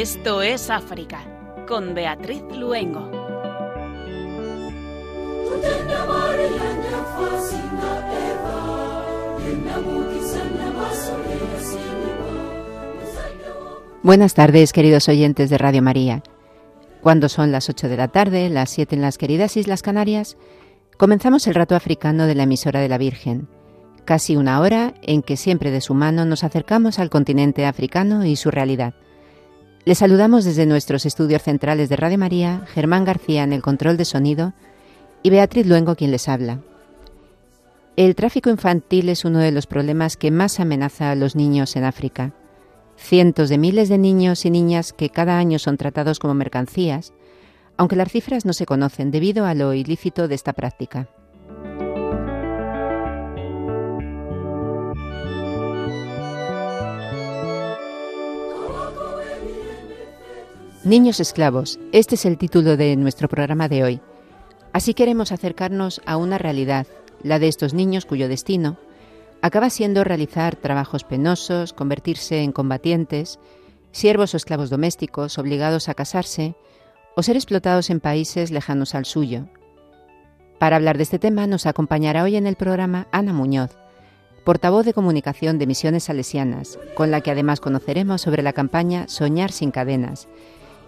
Esto es África, con Beatriz Luengo. Buenas tardes, queridos oyentes de Radio María. Cuando son las 8 de la tarde, las 7 en las queridas Islas Canarias, comenzamos el rato africano de la emisora de la Virgen, casi una hora en que siempre de su mano nos acercamos al continente africano y su realidad. Les saludamos desde nuestros estudios centrales de Radio María, Germán García en el control de sonido y Beatriz Luengo quien les habla. El tráfico infantil es uno de los problemas que más amenaza a los niños en África. Cientos de miles de niños y niñas que cada año son tratados como mercancías, aunque las cifras no se conocen debido a lo ilícito de esta práctica. Niños esclavos, este es el título de nuestro programa de hoy. Así queremos acercarnos a una realidad, la de estos niños cuyo destino acaba siendo realizar trabajos penosos, convertirse en combatientes, siervos o esclavos domésticos obligados a casarse o ser explotados en países lejanos al suyo. Para hablar de este tema nos acompañará hoy en el programa Ana Muñoz, portavoz de comunicación de Misiones Salesianas, con la que además conoceremos sobre la campaña Soñar sin cadenas,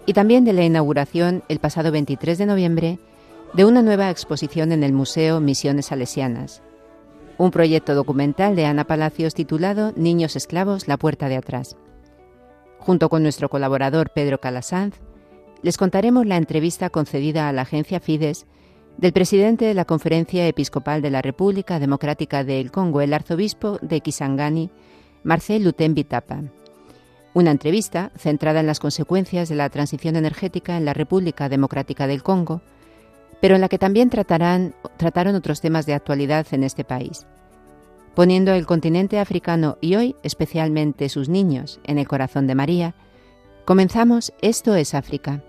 y también de la inauguración el pasado 23 de noviembre de una nueva exposición en el Museo Misiones Salesianas, un proyecto documental de Ana Palacios titulado Niños Esclavos, la puerta de atrás. Junto con nuestro colaborador Pedro Calasanz, les contaremos la entrevista concedida a la agencia Fides del presidente de la Conferencia Episcopal de la República Democrática del Congo, el arzobispo de Kisangani, Marcel Lutembi Tapa. Una entrevista centrada en las consecuencias de la transición energética en la República Democrática del Congo, pero en la que también trataron otros temas de actualidad en este país, poniendo el continente africano y hoy especialmente sus niños en el corazón de María. Comenzamos Esto es África.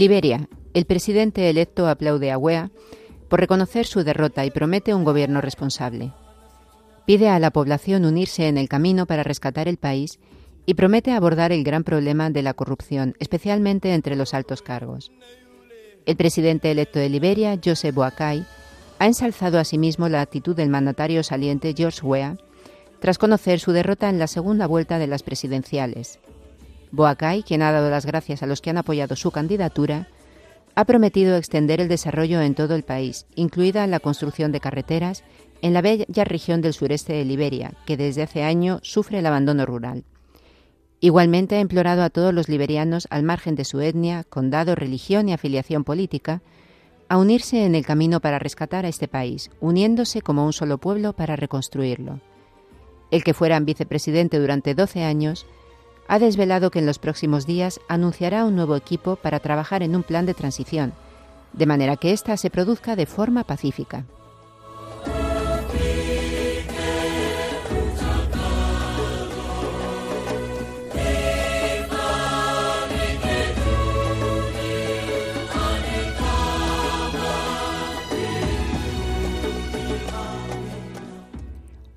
Liberia. El presidente electo aplaude a Wea por reconocer su derrota y promete un gobierno responsable. Pide a la población unirse en el camino para rescatar el país y promete abordar el gran problema de la corrupción, especialmente entre los altos cargos. El presidente electo de Liberia, Joseph Boakai, ha ensalzado asimismo la actitud del mandatario saliente George Weah tras conocer su derrota en la segunda vuelta de las presidenciales. Boakai, quien ha dado las gracias a los que han apoyado su candidatura, ha prometido extender el desarrollo en todo el país, incluida la construcción de carreteras en la bella región del sureste de Liberia, que desde hace años sufre el abandono rural. Igualmente ha implorado a todos los liberianos, al margen de su etnia, condado, religión y afiliación política, a unirse en el camino para rescatar a este país, uniéndose como un solo pueblo para reconstruirlo. El que fuera vicepresidente durante 12 años ha desvelado que en los próximos días anunciará un nuevo equipo para trabajar en un plan de transición, de manera que ésta se produzca de forma pacífica.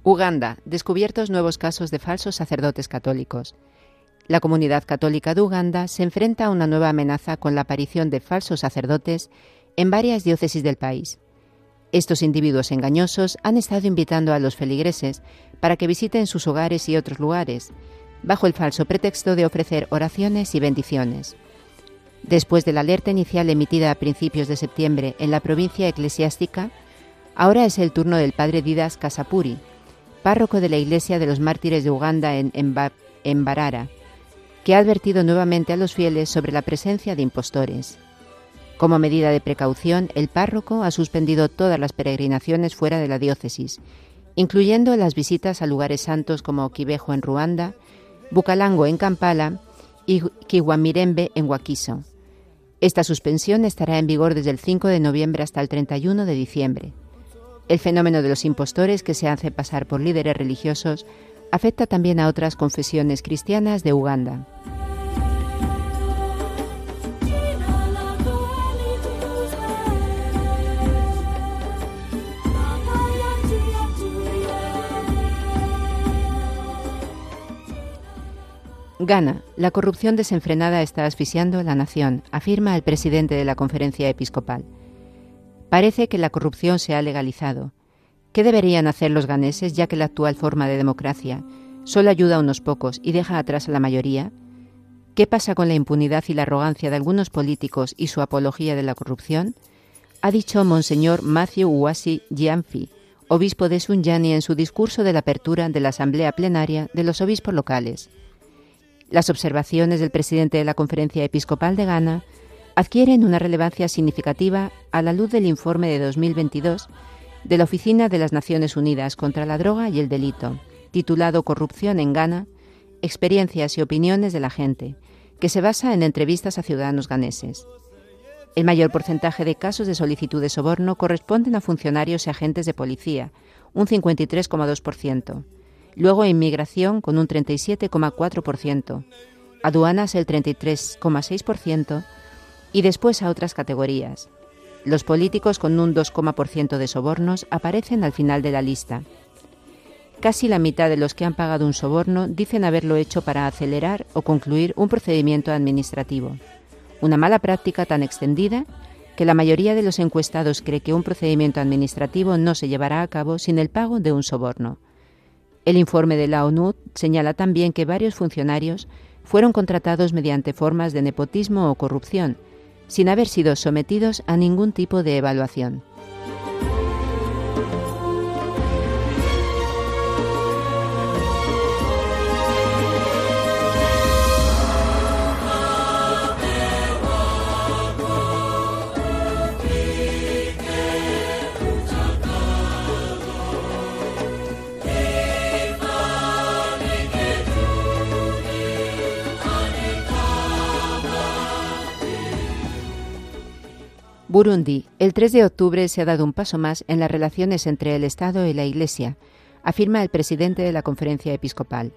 Uganda. Descubiertos nuevos casos de falsos sacerdotes católicos. La comunidad católica de Uganda se enfrenta a una nueva amenaza con la aparición de falsos sacerdotes en varias diócesis del país. Estos individuos engañosos han estado invitando a los feligreses para que visiten sus hogares y otros lugares, bajo el falso pretexto de ofrecer oraciones y bendiciones. Después de la alerta inicial emitida a principios de septiembre en la provincia eclesiástica, ahora es el turno del padre Didas Casapuri, párroco de la Iglesia de los Mártires de Uganda en, en Barara, que ha advertido nuevamente a los fieles sobre la presencia de impostores. Como medida de precaución, el párroco ha suspendido todas las peregrinaciones fuera de la diócesis, incluyendo las visitas a lugares santos como Kibejo en Ruanda, Bucalango en Kampala y Kiwamirembe en Wakiso. Esta suspensión estará en vigor desde el 5 de noviembre hasta el 31 de diciembre. El fenómeno de los impostores que se hacen pasar por líderes religiosos afecta también a otras confesiones cristianas de Uganda. Ghana, la corrupción desenfrenada está asfixiando a la nación, afirma el presidente de la conferencia episcopal. Parece que la corrupción se ha legalizado. ¿Qué deberían hacer los ganeses ya que la actual forma de democracia solo ayuda a unos pocos y deja atrás a la mayoría? ¿Qué pasa con la impunidad y la arrogancia de algunos políticos y su apología de la corrupción? Ha dicho Monseñor Matthew Uwasi Gianfi, obispo de Sunyani, en su discurso de la apertura de la Asamblea Plenaria de los Obispos Locales. Las observaciones del presidente de la Conferencia Episcopal de Ghana adquieren una relevancia significativa a la luz del informe de 2022 de la Oficina de las Naciones Unidas contra la Droga y el Delito, titulado Corrupción en Ghana, Experiencias y Opiniones de la Gente, que se basa en entrevistas a ciudadanos ganeses. El mayor porcentaje de casos de solicitud de soborno corresponden a funcionarios y agentes de policía, un 53,2%, luego inmigración con un 37,4%, aduanas el 33,6% y después a otras categorías. Los políticos con un 2,% de sobornos aparecen al final de la lista. Casi la mitad de los que han pagado un soborno dicen haberlo hecho para acelerar o concluir un procedimiento administrativo, una mala práctica tan extendida que la mayoría de los encuestados cree que un procedimiento administrativo no se llevará a cabo sin el pago de un soborno. El informe de la ONU señala también que varios funcionarios fueron contratados mediante formas de nepotismo o corrupción, sin haber sido sometidos a ningún tipo de evaluación. Burundi. El 3 de octubre se ha dado un paso más en las relaciones entre el Estado y la Iglesia, afirma el presidente de la conferencia episcopal.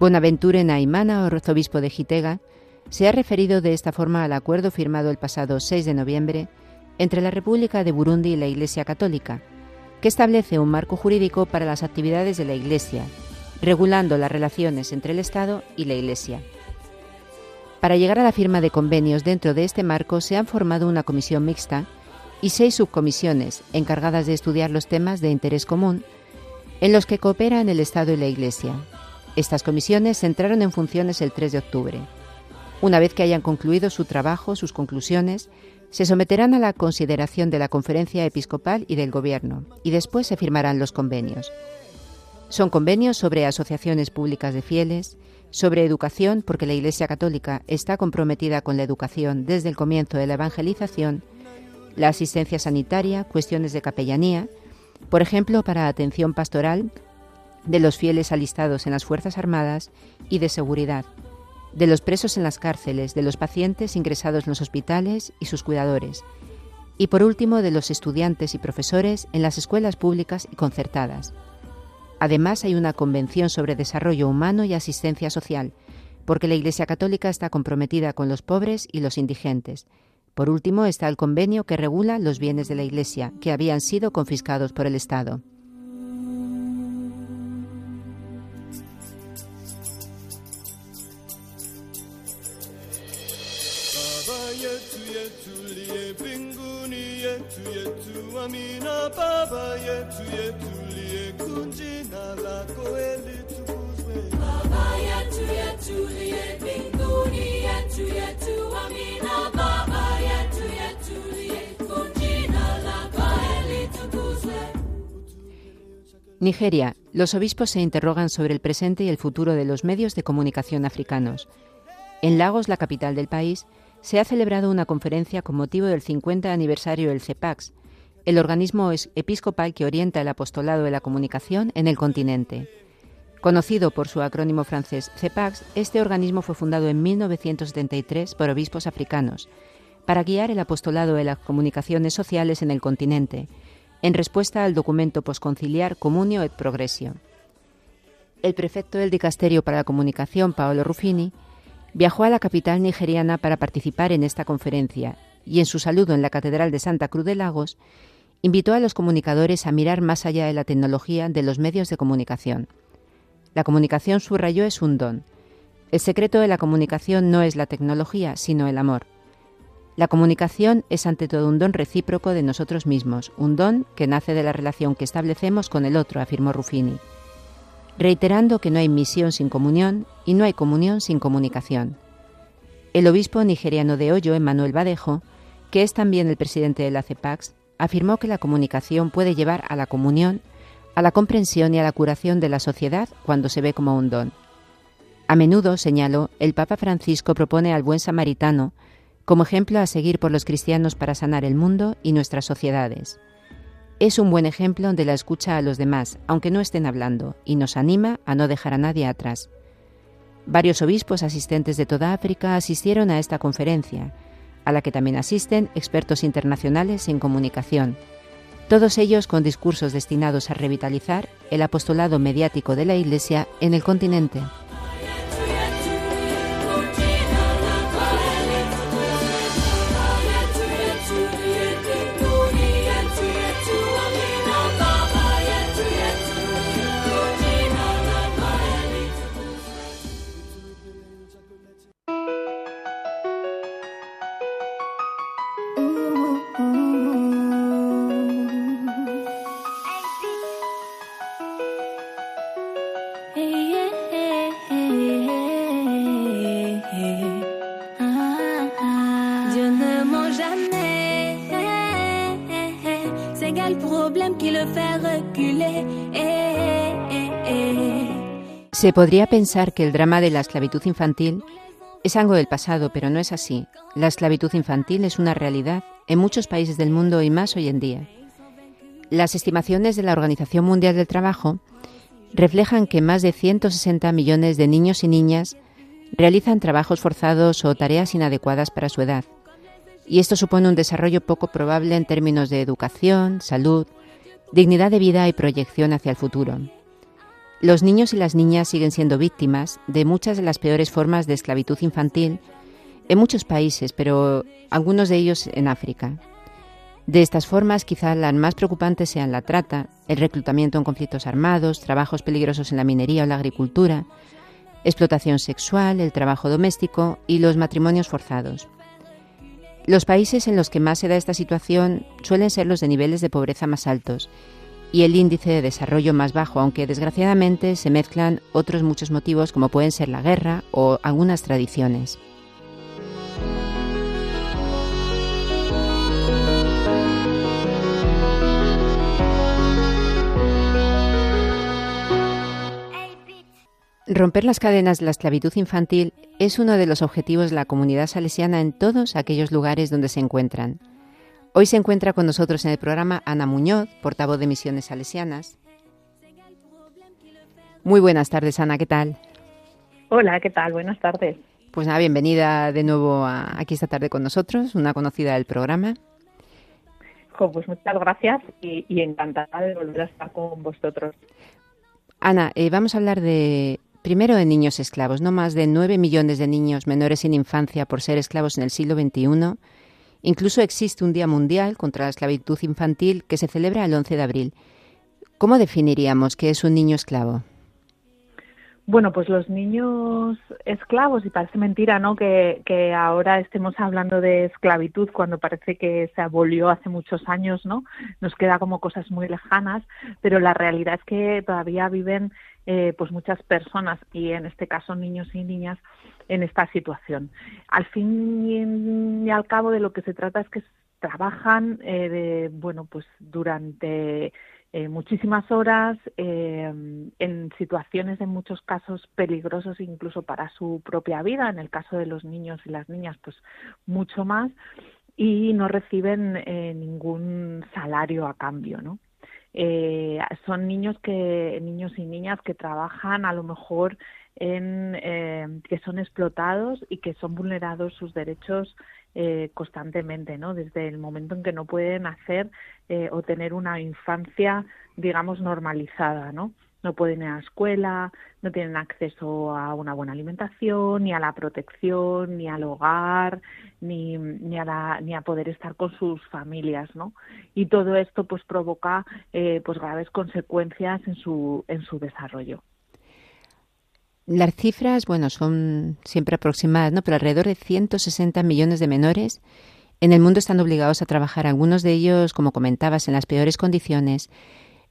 Bonaventure Naimana, arzobispo de Gitega, se ha referido de esta forma al acuerdo firmado el pasado 6 de noviembre entre la República de Burundi y la Iglesia Católica, que establece un marco jurídico para las actividades de la Iglesia, regulando las relaciones entre el Estado y la Iglesia. Para llegar a la firma de convenios dentro de este marco se han formado una comisión mixta y seis subcomisiones encargadas de estudiar los temas de interés común en los que cooperan el Estado y la Iglesia. Estas comisiones entraron en funciones el 3 de octubre. Una vez que hayan concluido su trabajo, sus conclusiones, se someterán a la consideración de la Conferencia Episcopal y del Gobierno, y después se firmarán los convenios. Son convenios sobre asociaciones públicas de fieles, sobre educación, porque la Iglesia Católica está comprometida con la educación desde el comienzo de la evangelización, la asistencia sanitaria, cuestiones de capellanía, por ejemplo, para atención pastoral de los fieles alistados en las Fuerzas Armadas y de seguridad, de los presos en las cárceles, de los pacientes ingresados en los hospitales y sus cuidadores, y por último de los estudiantes y profesores en las escuelas públicas y concertadas. Además, hay una convención sobre desarrollo humano y asistencia social, porque la Iglesia Católica está comprometida con los pobres y los indigentes. Por último, está el convenio que regula los bienes de la Iglesia, que habían sido confiscados por el Estado. Nigeria. Los obispos se interrogan sobre el presente y el futuro de los medios de comunicación africanos. En Lagos, la capital del país, se ha celebrado una conferencia con motivo del 50 aniversario del CEPAX, el organismo episcopal que orienta el apostolado de la comunicación en el continente. Conocido por su acrónimo francés CEPAX, este organismo fue fundado en 1973 por obispos africanos para guiar el apostolado de las comunicaciones sociales en el continente, en respuesta al documento posconciliar Comunio et Progressio. El prefecto del Dicasterio para la Comunicación, Paolo Ruffini, viajó a la capital nigeriana para participar en esta conferencia y en su saludo en la Catedral de Santa Cruz de Lagos invitó a los comunicadores a mirar más allá de la tecnología de los medios de comunicación. La comunicación, subrayó, es un don. El secreto de la comunicación no es la tecnología, sino el amor. La comunicación es ante todo un don recíproco de nosotros mismos, un don que nace de la relación que establecemos con el otro, afirmó Ruffini, reiterando que no hay misión sin comunión y no hay comunión sin comunicación. El obispo nigeriano de Hoyo, Emmanuel Badejo, que es también el presidente de la CEPAX, afirmó que la comunicación puede llevar a la comunión a la comprensión y a la curación de la sociedad cuando se ve como un don. A menudo, señaló, el Papa Francisco propone al buen samaritano como ejemplo a seguir por los cristianos para sanar el mundo y nuestras sociedades. Es un buen ejemplo de la escucha a los demás, aunque no estén hablando, y nos anima a no dejar a nadie atrás. Varios obispos asistentes de toda África asistieron a esta conferencia, a la que también asisten expertos internacionales en comunicación, todos ellos con discursos destinados a revitalizar el apostolado mediático de la Iglesia en el continente. Se podría pensar que el drama de la esclavitud infantil es algo del pasado, pero no es así. La esclavitud infantil es una realidad en muchos países del mundo y más hoy en día. Las estimaciones de la Organización Mundial del Trabajo reflejan que más de 160 millones de niños y niñas realizan trabajos forzados o tareas inadecuadas para su edad. Y esto supone un desarrollo poco probable en términos de educación, salud, dignidad de vida y proyección hacia el futuro. Los niños y las niñas siguen siendo víctimas de muchas de las peores formas de esclavitud infantil en muchos países, pero algunos de ellos en África. De estas formas, quizá las más preocupantes sean la trata, el reclutamiento en conflictos armados, trabajos peligrosos en la minería o la agricultura, explotación sexual, el trabajo doméstico y los matrimonios forzados. Los países en los que más se da esta situación suelen ser los de niveles de pobreza más altos y el índice de desarrollo más bajo, aunque desgraciadamente se mezclan otros muchos motivos como pueden ser la guerra o algunas tradiciones. Romper las cadenas de la esclavitud infantil es uno de los objetivos de la comunidad salesiana en todos aquellos lugares donde se encuentran. Hoy se encuentra con nosotros en el programa Ana Muñoz, portavoz de Misiones Salesianas. Muy buenas tardes, Ana, ¿qué tal? Hola, ¿qué tal? Buenas tardes. Pues nada, bienvenida de nuevo aquí esta tarde con nosotros, una conocida del programa. pues muchas gracias y, encantada de volver a estar con vosotros. Ana, eh, vamos a hablar de primero de niños esclavos. No más de nueve millones de niños menores sin infancia por ser esclavos en el siglo XXI Incluso existe un Día Mundial contra la Esclavitud Infantil que se celebra el 11 de abril. ¿Cómo definiríamos qué es un niño esclavo? Bueno, pues los niños esclavos, y parece mentira, ¿no? Que, que, ahora estemos hablando de esclavitud cuando parece que se abolió hace muchos años, ¿no? Nos queda como cosas muy lejanas, pero la realidad es que todavía viven eh, pues muchas personas, y en este caso niños y niñas, en esta situación. Al fin y al cabo de lo que se trata es que trabajan, eh, bueno, pues durante eh, muchísimas horas en situaciones en muchos casos peligrosos incluso para su propia vida en el caso de los niños y las niñas pues mucho más y no reciben ningún salario a cambio no son niños que niños y niñas que trabajan a lo mejor en que son explotados y que son vulnerados sus derechos eh, constantemente, ¿no? Desde el momento en que no pueden hacer eh, o tener una infancia, digamos, normalizada, ¿no? No pueden ir a la escuela, no tienen acceso a una buena alimentación, ni a la protección, ni al hogar, ni, ni, a, ni a poder estar con sus familias, ¿no? Y todo esto, pues, provoca, eh, pues, graves consecuencias en su, en su desarrollo. Las cifras, bueno, son siempre aproximadas, ¿no? Pero alrededor de 160 millones de menores en el mundo están obligados a trabajar, algunos de ellos, como comentabas, en las peores condiciones.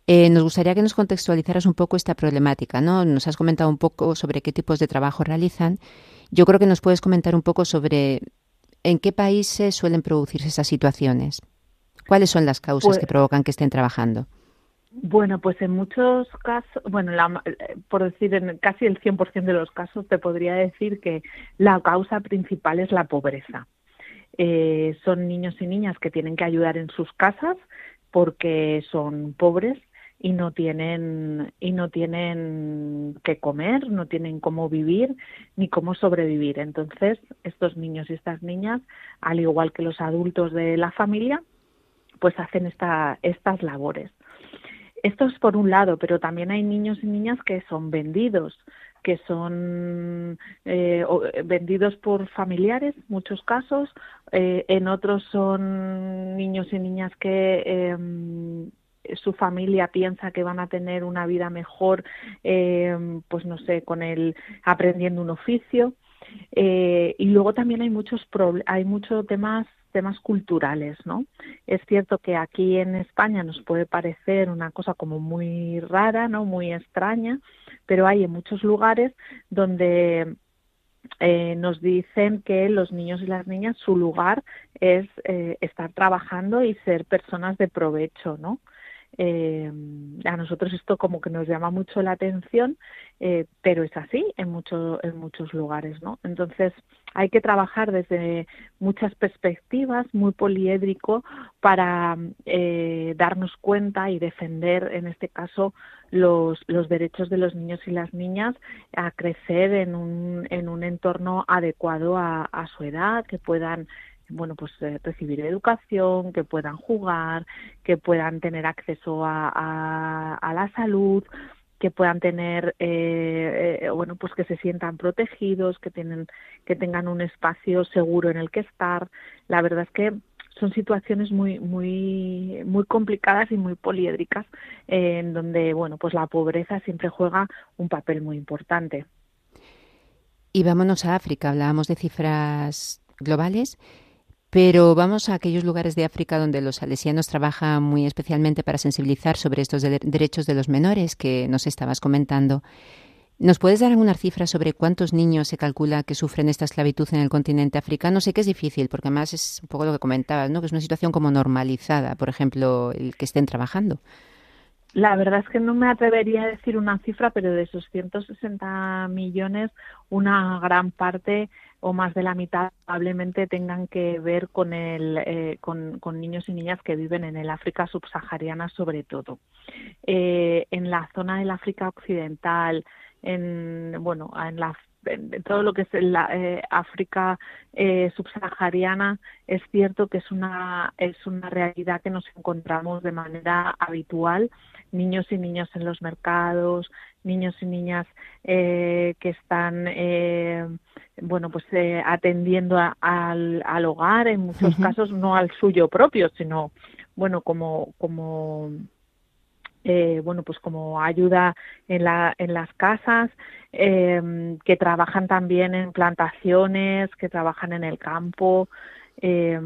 Eh, nos gustaría que nos contextualizaras un poco esta problemática, ¿no? Nos has comentado un poco sobre qué tipos de trabajo realizan. Yo creo que nos puedes comentar un poco sobre en qué países suelen producirse esas situaciones. ¿Cuáles son las causas pues que provocan que estén trabajando? Bueno, pues en muchos casos, bueno, por decir en casi el 100% de los casos, te podría decir que la causa principal es la pobreza. Eh, son niños y niñas que tienen que ayudar en sus casas porque son pobres y no tienen y no tienen que comer, no tienen cómo vivir ni cómo sobrevivir. Entonces, estos niños y estas niñas, al igual que los adultos de la familia, pues hacen esta, estas labores. Esto es por un lado, pero también hay niños y niñas que son vendidos, que son eh, vendidos por familiares, muchos casos, eh, en otros son niños y niñas que em, su familia piensa que van a tener una vida mejor, em, pues no sé, con el aprendiendo un oficio. Eh, y luego también hay muchos hay muchos temas temas culturales, ¿no? Es cierto que aquí en España nos puede parecer una cosa como muy rara, ¿no? Muy extraña, pero hay en muchos lugares donde eh, nos dicen que los niños y las niñas su lugar es eh, estar trabajando y ser personas de provecho, ¿no? Eh, a nosotros esto como que nos llama mucho la atención, eh, pero es así en, mucho, en muchos lugares, ¿no? Entonces hay que trabajar desde muchas perspectivas, muy poliédrico, para eh, darnos cuenta y defender, en este caso, los, los derechos de los niños y las niñas a crecer en un, en un entorno adecuado a, a su edad, que puedan bueno, pues eh, recibir educación, que puedan jugar, que puedan tener acceso a, la salud, que puedan tener, eh, eh, bueno, pues que se sientan protegidos, que tienen, que tengan un espacio seguro en el que estar. La verdad es que son situaciones muy, muy, muy complicadas y muy poliédricas, en donde, bueno, pues la pobreza siempre juega un papel muy importante. Y vámonos a África. Hablábamos de cifras globales. Pero vamos a aquellos lugares de África donde los salesianos trabajan muy especialmente para sensibilizar sobre estos derechos de los menores que nos estabas comentando. ¿Nos puedes dar algunas cifras sobre cuántos niños se calcula que sufren esta esclavitud en el continente africano? Sé que es difícil, porque además es un poco lo que comentabas, ¿no? que es una situación como normalizada, por ejemplo, el que estén trabajando. La verdad es que no me atrevería a decir una cifra, pero de esos 160 millones, una gran parte o más de la mitad probablemente tengan que ver con, el, eh, con, niños y niñas que viven en el África subsahariana sobre todo. Eh, en la zona del África occidental, en, bueno, en la todo lo que es la eh, África eh, subsahariana es cierto que es una es una realidad que nos encontramos de manera habitual niños y niñas en los mercados niños y niñas eh, que están eh, bueno pues eh, atendiendo al, al, hogar en muchos casos no al suyo propio sino bueno como como eh, bueno, pues como ayuda en, la, en las casas, eh, que trabajan también en plantaciones, que trabajan en el campo, eh,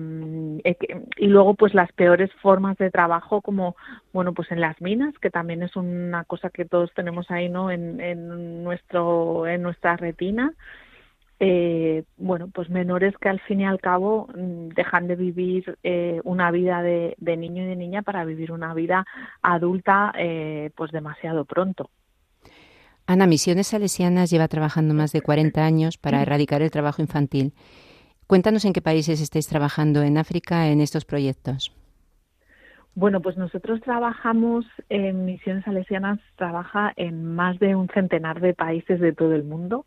y luego pues las peores formas de trabajo como bueno pues en las minas que también es una cosa que todos tenemos ahí no en, en nuestro en nuestra retina eh, bueno, pues menores que al fin y al cabo mm, dejan de vivir eh, una vida de, niño y de niña para vivir una vida adulta eh, pues demasiado pronto. Ana, Misiones Salesianas lleva trabajando más de 40 años para erradicar el trabajo infantil. Cuéntanos en qué países estáis trabajando en África en estos proyectos. Bueno, pues nosotros trabajamos en Misiones Salesianas, trabaja en más de un centenar de países de todo el mundo.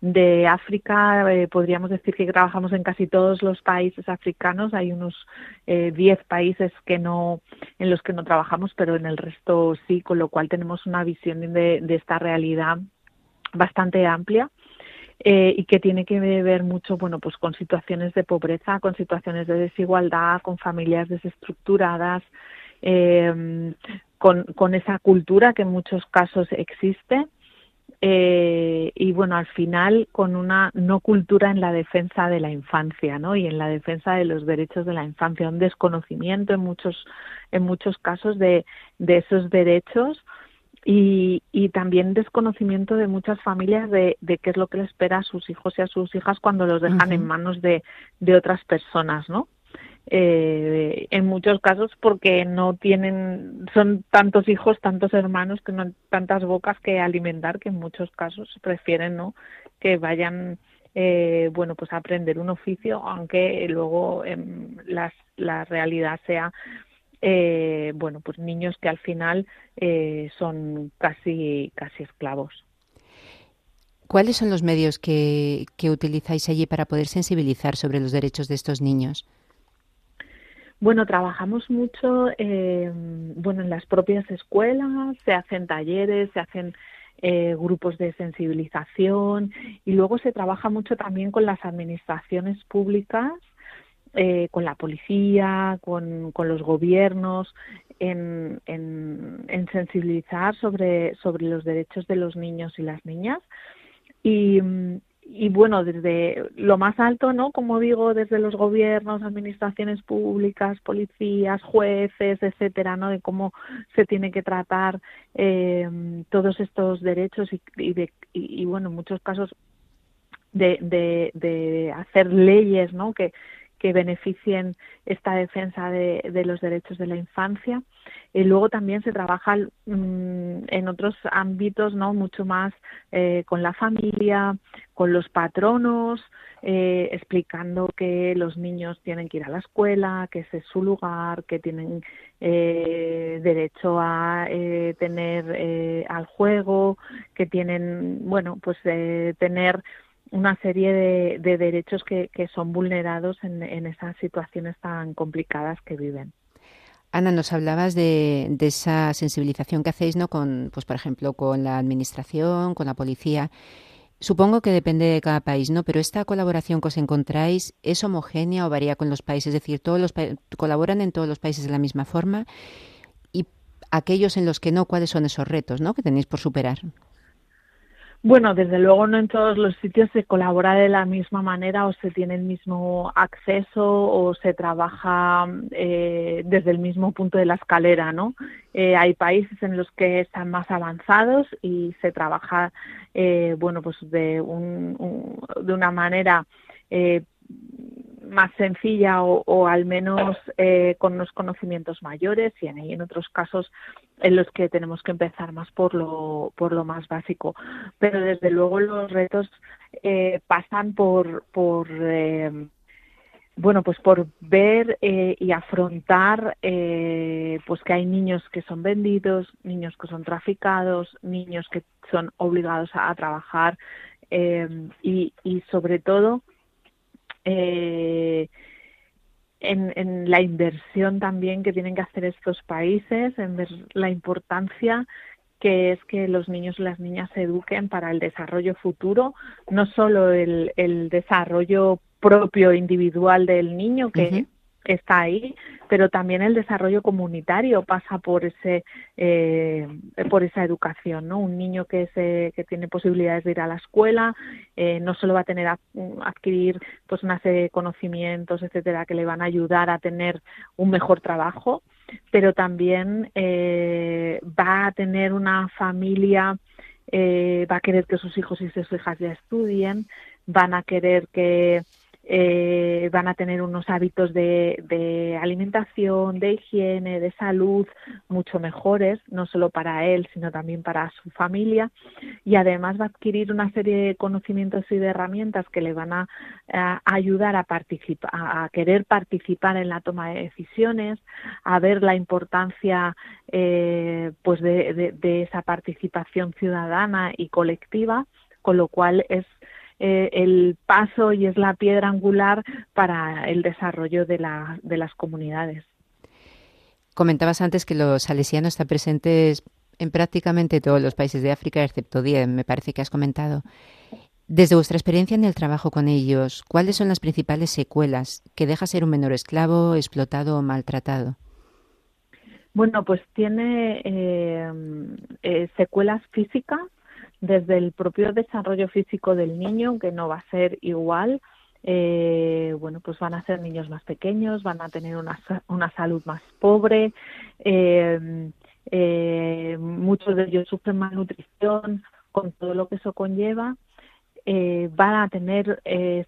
De África, eh, podríamos decir que trabajamos en casi todos los países africanos. Hay unos 10 eh, países que no, en los que no trabajamos, pero en el resto sí, con lo cual tenemos una visión de, de esta realidad bastante amplia. Eh, y que tiene que ver mucho bueno pues con situaciones de pobreza con situaciones de desigualdad con familias desestructuradas eh, con, con esa cultura que en muchos casos existe eh, y bueno al final con una no cultura en la defensa de la infancia no y en la defensa de los derechos de la infancia un desconocimiento en muchos en muchos casos de, de esos derechos y, y también desconocimiento de muchas familias de, de, qué es lo que les espera a sus hijos y a sus hijas cuando los dejan en manos de, de otras personas, ¿no? Eh, en muchos casos porque no tienen, son tantos hijos, tantos hermanos, que no tantas bocas que alimentar que en muchos casos prefieren, ¿no? Que vayan, eh, bueno, pues a aprender un oficio, aunque luego eh, las, la realidad sea eh, bueno, pues niños que al final eh, son casi, casi esclavos. ¿Cuáles son los medios que, que utilizáis allí para poder sensibilizar sobre los derechos de estos niños? Bueno, trabajamos mucho eh, bueno, en las propias escuelas, se hacen talleres, se hacen eh, grupos de sensibilización y luego se trabaja mucho también con las administraciones públicas eh, con la policía, con, con los gobiernos, en, en, en, sensibilizar sobre, sobre los derechos de los niños y las niñas. Y, y bueno, desde lo más alto, ¿no? Como digo, desde los gobiernos, administraciones públicas, policías, jueces, etcétera, ¿no? De cómo se tiene que tratar eh, todos estos derechos y, y, de, y, bueno, en muchos casos de, de, de hacer leyes, ¿no? Que, que beneficien esta defensa de, los derechos de la infancia. Y luego también se trabaja mm, en otros ámbitos, ¿no? Mucho más eh, con la familia, con los patronos, eh, explicando que los niños tienen que ir a la escuela, que ese es su lugar, que tienen eh, derecho a eh, tener eh, al juego, que tienen, bueno, pues tener una serie de, de derechos que, son vulnerados en, en, esas situaciones tan complicadas que viven. Ana, nos hablabas de, de, esa sensibilización que hacéis, ¿no? Con, pues, por ejemplo, con la administración, con la policía. Supongo que depende de cada país, ¿no? Pero esta colaboración que os encontráis es homogénea o varía con los países, es decir, todos los colaboran en todos los países de la misma forma y aquellos en los que no, ¿cuáles son esos retos, ¿no? Que tenéis por superar. Bueno, desde luego no en todos los sitios se colabora de la misma manera o se tiene el mismo acceso o se trabaja eh, desde el mismo punto de la escalera, ¿no? Eh, hay países en los que están más avanzados y se trabaja, eh, bueno, pues de, un, de una manera eh, más sencilla o, o al menos eh, con unos conocimientos mayores y en, en otros casos en los que tenemos que empezar más por lo por lo más básico. Pero desde luego los retos eh, pasan por por eh, bueno pues por ver eh, y afrontar eh, pues que hay niños que son vendidos niños que son traficados niños que son obligados a, a trabajar eh, y, y sobre todo eh, en, en, la inversión también que tienen que hacer estos países, en ver la importancia que es que los niños y las niñas se eduquen para el desarrollo futuro, no solo el, el desarrollo propio individual del niño, que, está ahí, pero también el desarrollo comunitario pasa por ese eh, por esa educación, ¿no? Un niño que se que tiene posibilidades de ir a la escuela eh, no solo va a tener a, adquirir pues una serie de conocimientos, etcétera, que le van a ayudar a tener un mejor trabajo, pero también eh, va a tener una familia eh, va a querer que sus hijos y sus hijas ya estudien, van a querer que eh, van a tener unos hábitos de, alimentación, de higiene, de salud mucho mejores, no solo para él, sino también para su familia. Y además va a adquirir una serie de conocimientos y de herramientas que le van a, ayudar a, a querer participar en la toma de decisiones, a ver la importancia eh, pues de esa participación ciudadana y colectiva, con lo cual es eh, el paso y es la piedra angular para el desarrollo de, la, de las comunidades. Comentabas antes que los salesianos están presentes en prácticamente todos los países de África, excepto 10, me parece que has comentado. Desde vuestra experiencia en el trabajo con ellos, ¿cuáles son las principales secuelas que deja ser un menor esclavo, explotado o maltratado? Bueno, pues tiene eh, eh, secuelas físicas, desde el propio desarrollo físico del niño, que no va a ser igual. Eh, bueno, pues van a ser niños más pequeños, van a tener una, una salud más pobre, eh, eh, muchos de ellos sufren malnutrición con todo lo que eso conlleva. Van a tener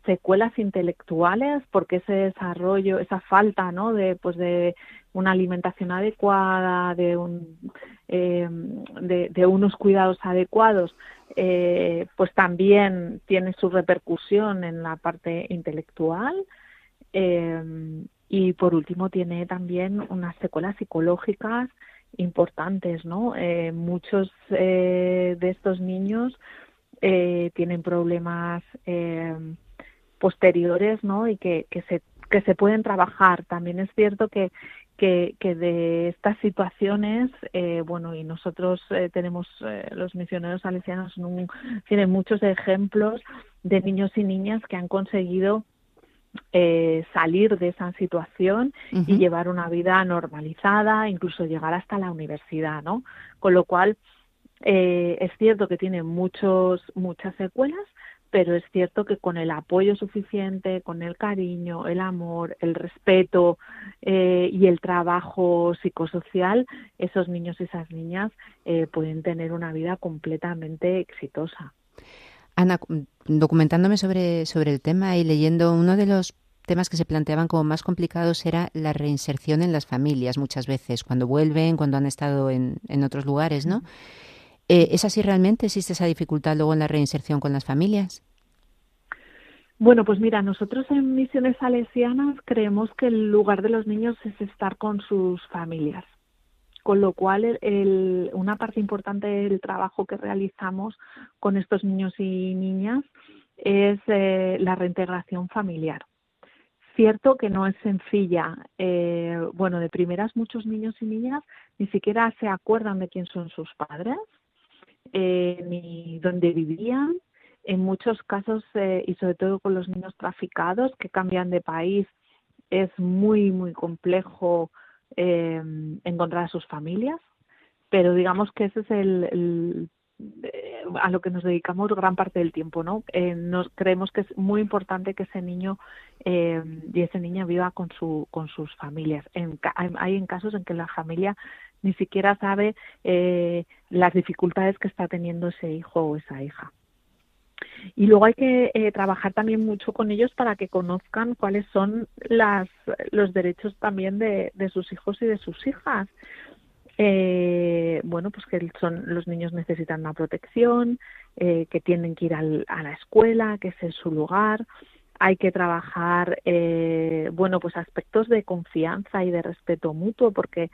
secuelas intelectuales porque ese desarrollo, esa falta, ¿no? De, pues de una alimentación adecuada, de, un, eh, de, unos cuidados adecuados, eh, pues también tiene su repercusión en la parte intelectual. Eh, y por último tiene también unas secuelas psicológicas importantes, ¿no? muchos de estos niños tienen problemas posteriores, ¿no? Y que, que se que se pueden trabajar. También es cierto que que, de estas situaciones, eh, bueno, y nosotros eh, tenemos, eh, los misioneros salesianos tienen muchos ejemplos de niños y niñas que han conseguido salir de esa situación y llevar una vida normalizada, incluso llegar hasta la universidad, ¿no? Con lo cual, es cierto que tiene muchos, muchas secuelas, pero es cierto que con el apoyo suficiente, con el cariño, el amor, el respeto eh, y el trabajo psicosocial, esos niños y esas niñas eh, pueden tener una vida completamente exitosa. Ana, documentándome sobre, sobre el tema y leyendo uno de los temas que se planteaban como más complicados era la reinserción en las familias muchas veces, cuando vuelven, cuando han estado en, en otros lugares, ¿no? Eh, ¿Es así realmente? ¿Existe esa dificultad luego en la reinserción con las familias? Bueno, pues mira, nosotros en Misiones Salesianas creemos que el lugar de los niños es estar con sus familias, con lo cual una parte importante del trabajo que realizamos con estos niños y niñas es eh, la reintegración familiar. Cierto que no es sencilla. Eh, bueno, de primeras muchos niños y niñas ni siquiera se acuerdan de quién son sus padres, eh, ni dónde vivían, en muchos casos, eh, y sobre todo con los niños traficados que cambian de país, es muy, muy complejo eh, encontrar a sus familias, pero digamos que ese es el, eh, a lo que nos dedicamos gran parte del tiempo, ¿no? nos creemos que es muy importante que ese niño y esa niña viva con su con sus familias. hay en casos en que la familia ni siquiera sabe las dificultades que está teniendo ese hijo o esa hija. Y luego hay que eh, trabajar también mucho con ellos para que conozcan cuáles son las, los derechos también de, de sus hijos y de sus hijas. Eh, bueno, pues que son los niños necesitan una protección, eh, que tienen que ir al, a la escuela, que ese es su lugar. Hay que trabajar, eh, bueno, pues aspectos de confianza y de respeto mutuo, porque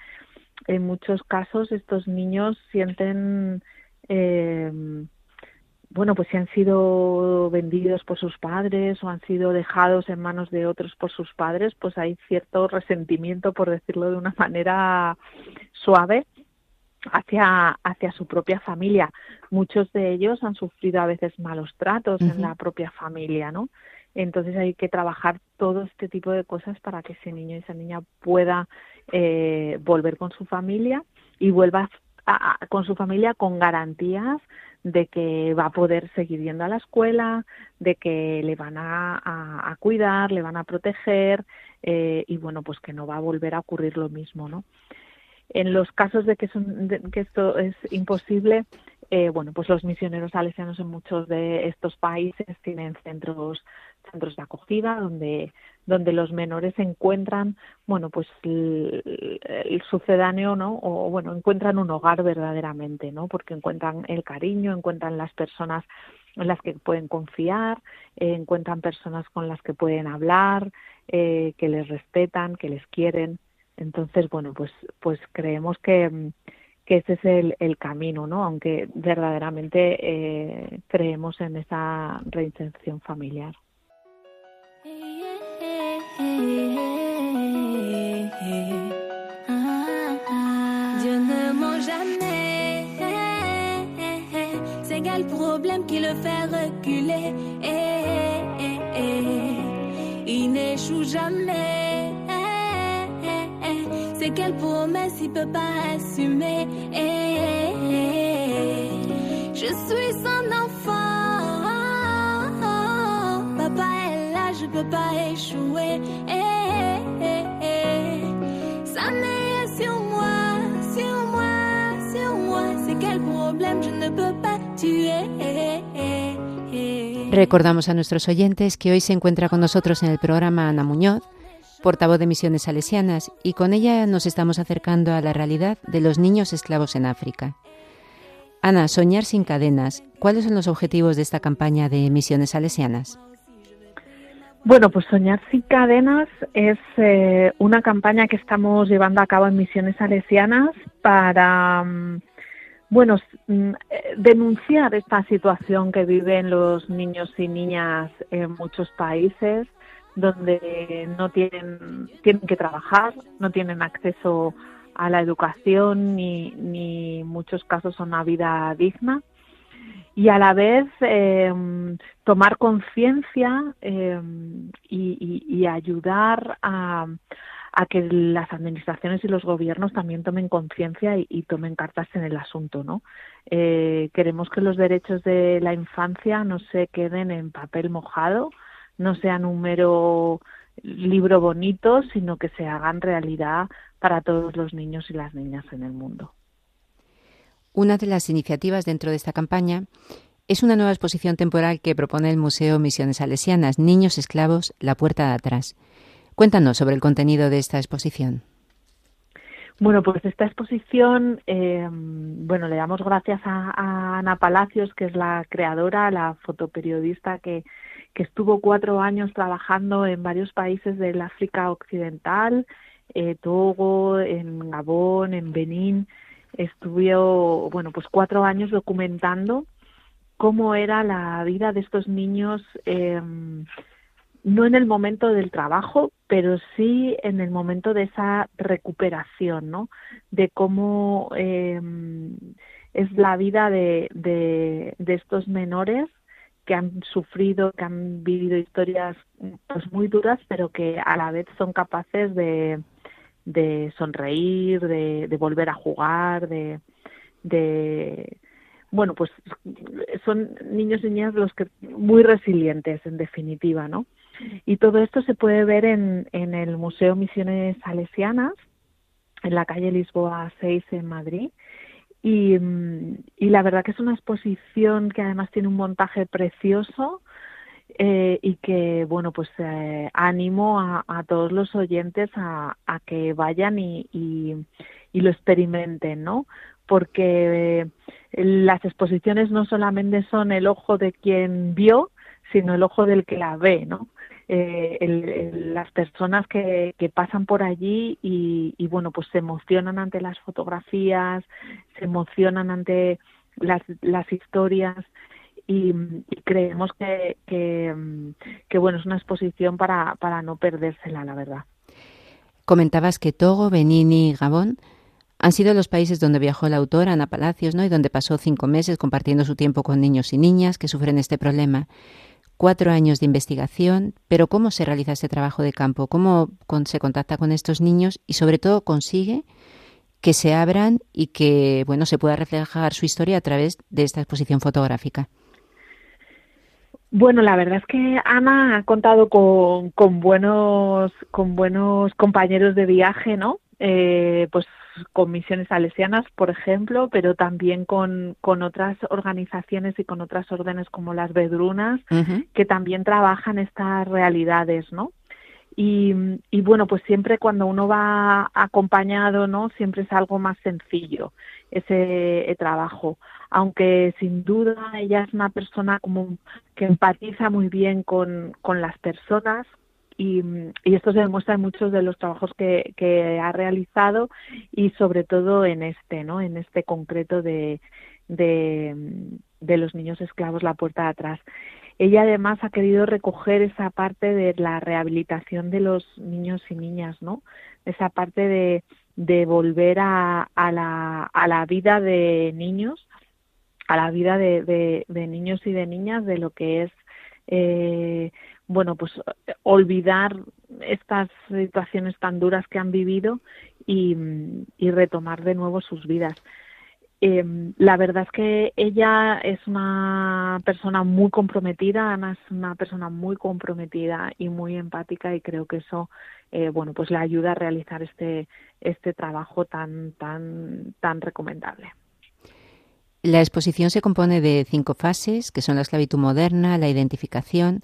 en muchos casos estos niños sienten eh, bueno, pues si han sido vendidos por sus padres o han sido dejados en manos de otros por sus padres, pues hay cierto resentimiento, por decirlo de una manera suave, hacia, hacia su propia familia. Muchos de ellos han sufrido a veces malos tratos en la propia familia, ¿no? Entonces hay que trabajar todo este tipo de cosas para que ese niño y esa niña pueda eh, volver con su familia y vuelva con su familia con garantías de que va a poder seguir yendo a la escuela, de que le van a, cuidar, le van a proteger eh, y bueno, pues que no va a volver a ocurrir lo mismo, ¿no? En los casos de que, son, que esto es imposible, eh, bueno, pues los misioneros salesianos en muchos de estos países tienen centros centros de acogida donde donde los menores encuentran bueno pues el, sucedáneo no o bueno encuentran un hogar verdaderamente no porque encuentran el cariño encuentran las personas en las que pueden confiar eh, encuentran personas con las que pueden hablar eh, que les respetan que les quieren entonces bueno pues pues creemos que que ese es el, el camino, ¿no? Aunque verdaderamente eh, creemos en esa reinserción familiar. Dieu ne ment jamais. C'est quel problème qui le fait reculer. Il n'échoue jamais. C'est quelle promesse il peut pas assumer. Je suis son Recordamos a nuestros oyentes que hoy se encuentra con nosotros en el programa Ana Muñoz portavoz de Misiones Salesianas, y con ella nos estamos acercando a la realidad de los niños esclavos en África. Ana, Soñar sin cadenas, ¿cuáles son los objetivos de esta campaña de Misiones Salesianas? Bueno, pues Soñar sin cadenas es eh, una campaña que estamos llevando a cabo en Misiones Salesianas para, mm, bueno, mm, denunciar esta situación que viven los niños y niñas en muchos países donde no tienen, tienen que trabajar, no tienen acceso a la educación ni, ni muchos casos a una vida digna y a la vez eh, tomar conciencia eh, y, ayudar a, que las administraciones y los gobiernos también tomen conciencia y, tomen cartas en el asunto, ¿no? Eh, queremos que los derechos de la infancia no se queden en papel mojado, no sean un mero libro bonito, sino que se hagan realidad para todos los niños y las niñas en el mundo. Una de las iniciativas dentro de esta campaña es una nueva exposición temporal que propone el Museo Misiones Salesianas, Niños Esclavos, La Puerta de Atrás. Cuéntanos sobre el contenido de esta exposición. Bueno, pues esta exposición, eh, bueno, le damos gracias a, Ana Palacios, que es la creadora, la fotoperiodista que, estuvo cuatro años trabajando en varios países del África Occidental, eh, Togo, en Gabón, en Benín. Estuvo, bueno, pues cuatro años documentando cómo era la vida de estos niños, eh, no en el momento del trabajo, pero sí en el momento de esa recuperación, ¿no? De cómo eh, es la vida de, de, de estos menores que han sufrido, que han vivido historias pues muy duras, pero que a la vez son capaces de, de sonreír, de, volver a jugar, de, de bueno, pues son niños y niñas los que muy resilientes en definitiva, ¿no? Y todo esto se puede ver en, en el Museo Misiones Salesianas, en la calle Lisboa 6 en Madrid, y, y, la verdad que es una exposición que además tiene un montaje precioso eh, y que, bueno, pues eh, animo a, a, todos los oyentes a, a que vayan y, y, y, lo experimenten, ¿no? Porque eh, las exposiciones no solamente son el ojo de quien vio, sino el ojo del que la ve, ¿no? eh, el, las personas que, que, pasan por allí y, y, bueno, pues se emocionan ante las fotografías, se emocionan ante las, las historias y, creemos que, que, bueno, es una exposición para, para no perdérsela, la verdad. Comentabas que Togo, Benín y Gabón han sido los países donde viajó la autora Ana Palacios, ¿no? Y donde pasó cinco meses compartiendo su tiempo con niños y niñas que sufren este problema cuatro años de investigación, pero ¿cómo se realiza este trabajo de campo? ¿Cómo se contacta con estos niños y sobre todo consigue que se abran y que bueno se pueda reflejar su historia a través de esta exposición fotográfica? Bueno, la verdad es que Ana ha contado con, con buenos con buenos compañeros de viaje, ¿no? eh, pues con misiones salesianas, por ejemplo, pero también con, con otras organizaciones y con otras órdenes como las Bedrunas, que también trabajan estas realidades, ¿no? Y, y, bueno, pues siempre cuando uno va acompañado, ¿no? Siempre es algo más sencillo ese trabajo. Aunque sin duda ella es una persona como que empatiza muy bien con, con las personas, y, esto se demuestra en muchos de los trabajos que, que, ha realizado y sobre todo en este, ¿no? En este concreto de, de los niños esclavos, la puerta de atrás. Ella además ha querido recoger esa parte de la rehabilitación de los niños y niñas, ¿no? Esa parte de, volver a, a, la, vida de niños, a la vida de niños y de niñas, de lo que es eh, bueno, pues olvidar estas situaciones tan duras que han vivido y, retomar de nuevo sus vidas. Eh, la verdad es que ella es una persona muy comprometida, Ana es una persona muy comprometida y muy empática y creo que eso, eh, bueno, pues le ayuda a realizar este este trabajo tan tan tan recomendable. La exposición se compone de cinco fases, que son la esclavitud moderna, la identificación,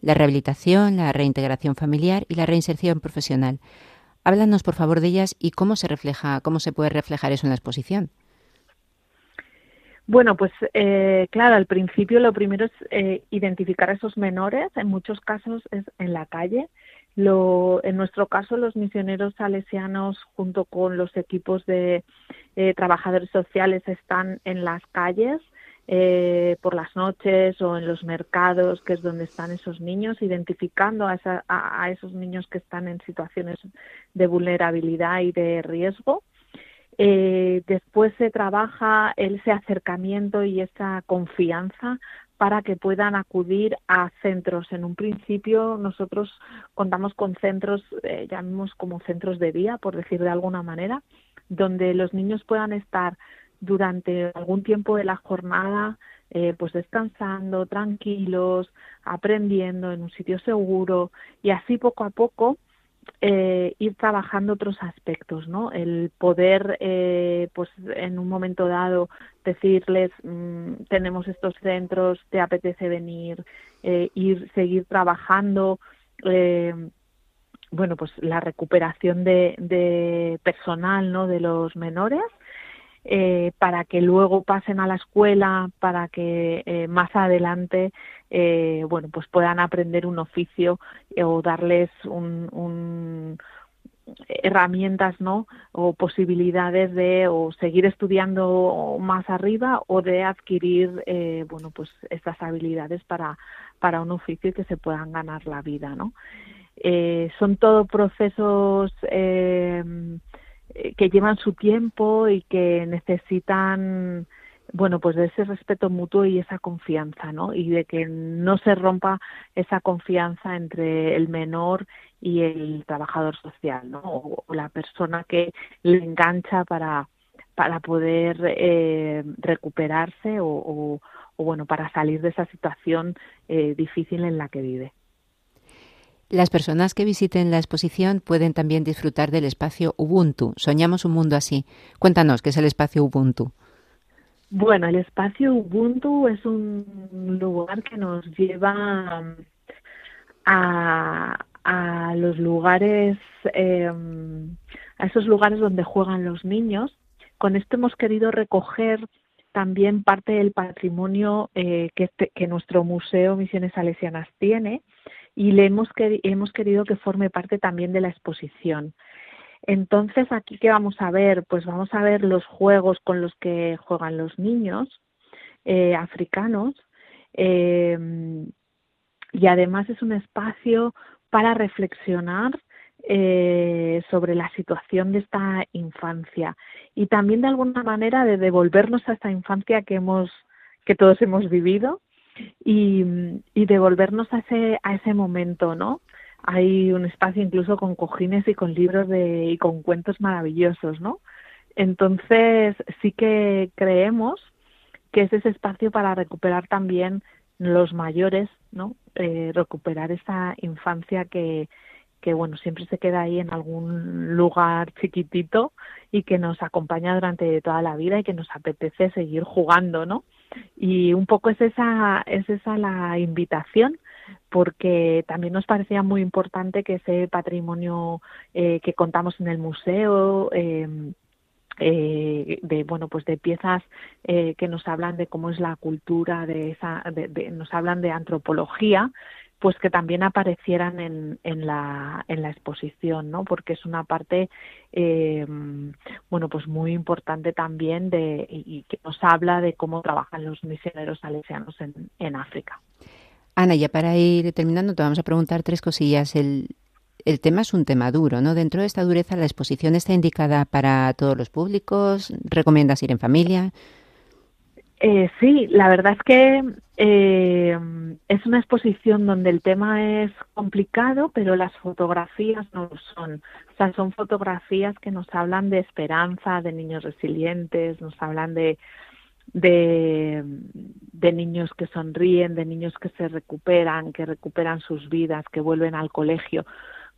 la rehabilitación, la reintegración familiar y la reinserción profesional. Háblanos, por favor, de ellas y cómo se refleja, cómo se puede reflejar eso en la exposición. Bueno, pues eh, claro, al principio lo primero es eh, identificar a esos menores. En muchos casos es en la calle. Lo, en nuestro caso, los misioneros salesianos, junto con los equipos de eh, trabajadores sociales, están en las calles eh, por las noches o en los mercados, que es donde están esos niños, identificando a, a, esos niños que están en situaciones de vulnerabilidad y de riesgo. Eh, después se trabaja ese acercamiento y esa confianza para que puedan acudir a centros. En un principio nosotros contamos con centros, eh, llamamos como centros de día, por decir de alguna manera, donde los niños puedan estar durante algún tiempo de la jornada, eh, pues descansando, tranquilos, aprendiendo en un sitio seguro y así poco a poco eh, ir trabajando otros aspectos, ¿no? El poder, eh, pues en un momento dado, decirles, mm, tenemos estos centros, te apetece venir, eh, ir, seguir trabajando, eh, bueno, pues la recuperación de, de personal, ¿no? De los menores eh, para que luego pasen a la escuela, para que eh, más adelante, eh, bueno, pues puedan aprender un oficio o darles un, un herramientas, ¿no? O posibilidades de o seguir estudiando más arriba o de adquirir, eh, bueno, pues estas habilidades para para un oficio y que se puedan ganar la vida, ¿no? Eh, son todo procesos eh, eh, que llevan su tiempo y que necesitan bueno pues de ese respeto mutuo y esa confianza no y de que no se rompa esa confianza entre el menor y el trabajador social no o, la persona que le engancha para para poder eh, recuperarse o, o, o, bueno para salir de esa situación eh, difícil en la que vive las personas que visiten la exposición pueden también disfrutar del espacio Ubuntu. Soñamos un mundo así. Cuéntanos, ¿qué es el espacio Ubuntu? Bueno, el espacio Ubuntu es un lugar que nos lleva a, a los lugares, eh, a esos lugares donde juegan los niños. Con esto hemos querido recoger también parte del patrimonio eh, que, este, que nuestro Museo Misiones Salesianas tiene y le hemos, querido que forme parte también de la exposición. Entonces, aquí qué vamos a ver? Pues vamos a ver los juegos con los que juegan los niños eh, africanos eh, y además es un espacio para reflexionar eh, sobre la situación de esta infancia y también de alguna manera de devolvernos a esta infancia que hemos que todos hemos vivido y, y devolvernos a ese, a ese momento, ¿no? Hay un espacio incluso con cojines y con libros de, y con cuentos maravillosos, ¿no? Entonces sí que creemos que es ese espacio para recuperar también los mayores, ¿no? Eh, recuperar esa infancia que, que bueno, siempre se queda ahí en algún lugar chiquitito y que nos acompaña durante toda la vida y que nos apetece seguir jugando, ¿no? Y un poco es esa, es esa la invitación porque también nos parecía muy importante que ese patrimonio eh, que contamos en el museo eh, eh, de bueno pues de piezas eh, que nos hablan de cómo es la cultura de esa de, de, nos hablan de antropología pues que también aparecieran en, en, la, en la exposición, ¿no? Porque es una parte, eh, bueno, pues muy importante también de, y que nos habla de cómo trabajan los misioneros salesianos en, en África. Ana, ya para ir terminando, te vamos a preguntar tres cosillas. El, el tema es un tema duro, ¿no? Dentro de esta dureza, la exposición está indicada para todos los públicos. ¿Recomiendas ir en familia? Eh, sí, la verdad es que eh, es una exposición donde el tema es complicado, pero las fotografías no lo son. O sea, son fotografías que nos hablan de esperanza, de niños resilientes, nos hablan de, de, niños que sonríen, de niños que se recuperan, que recuperan sus vidas, que vuelven al colegio.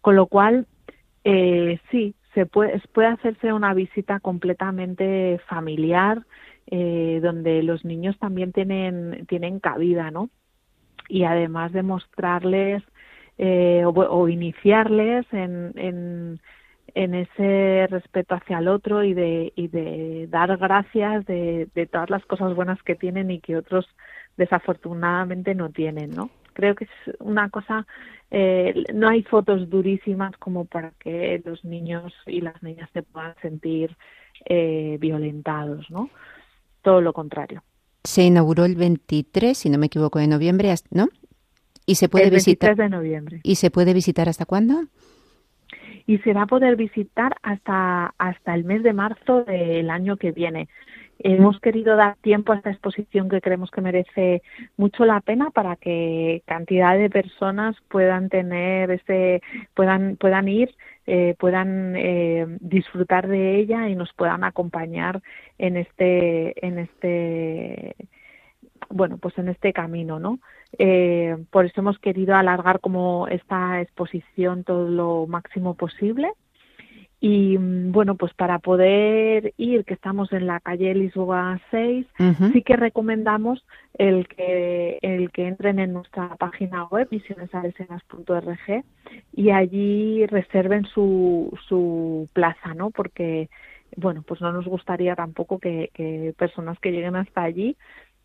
Con lo cual, eh, sí, se puede, puede hacerse una visita completamente familiar, eh, donde los niños también tienen, tienen cabida, ¿no? Y además de mostrarles eh, o, iniciarles en, en, en, ese respeto hacia el otro y de, y de dar gracias de, de todas las cosas buenas que tienen y que otros desafortunadamente no tienen, ¿no? Creo que es una cosa, eh, no hay fotos durísimas como para que los niños y las niñas se puedan sentir eh, violentados, ¿no? Todo lo contrario. Se inauguró el 23, si no me equivoco, de noviembre, ¿no? Y se puede el 23 visitar. de noviembre. ¿Y se puede visitar hasta cuándo? Y se va a poder visitar hasta hasta el mes de marzo del año que viene. Hemos querido dar tiempo a esta exposición que creemos que merece mucho la pena para que cantidad de personas puedan tener ese puedan puedan ir eh, puedan eh, disfrutar de ella y nos puedan acompañar en este en este bueno pues en este camino no eh, por eso hemos querido alargar como esta exposición todo lo máximo posible y bueno, pues para poder ir, que estamos en la calle Lisboa 6, uh -huh. sí que recomendamos el que, el que entren en nuestra página web, misionesalesianas.org, y allí reserven su, su plaza, ¿no? Porque, bueno, pues no nos gustaría tampoco que, que personas que lleguen hasta allí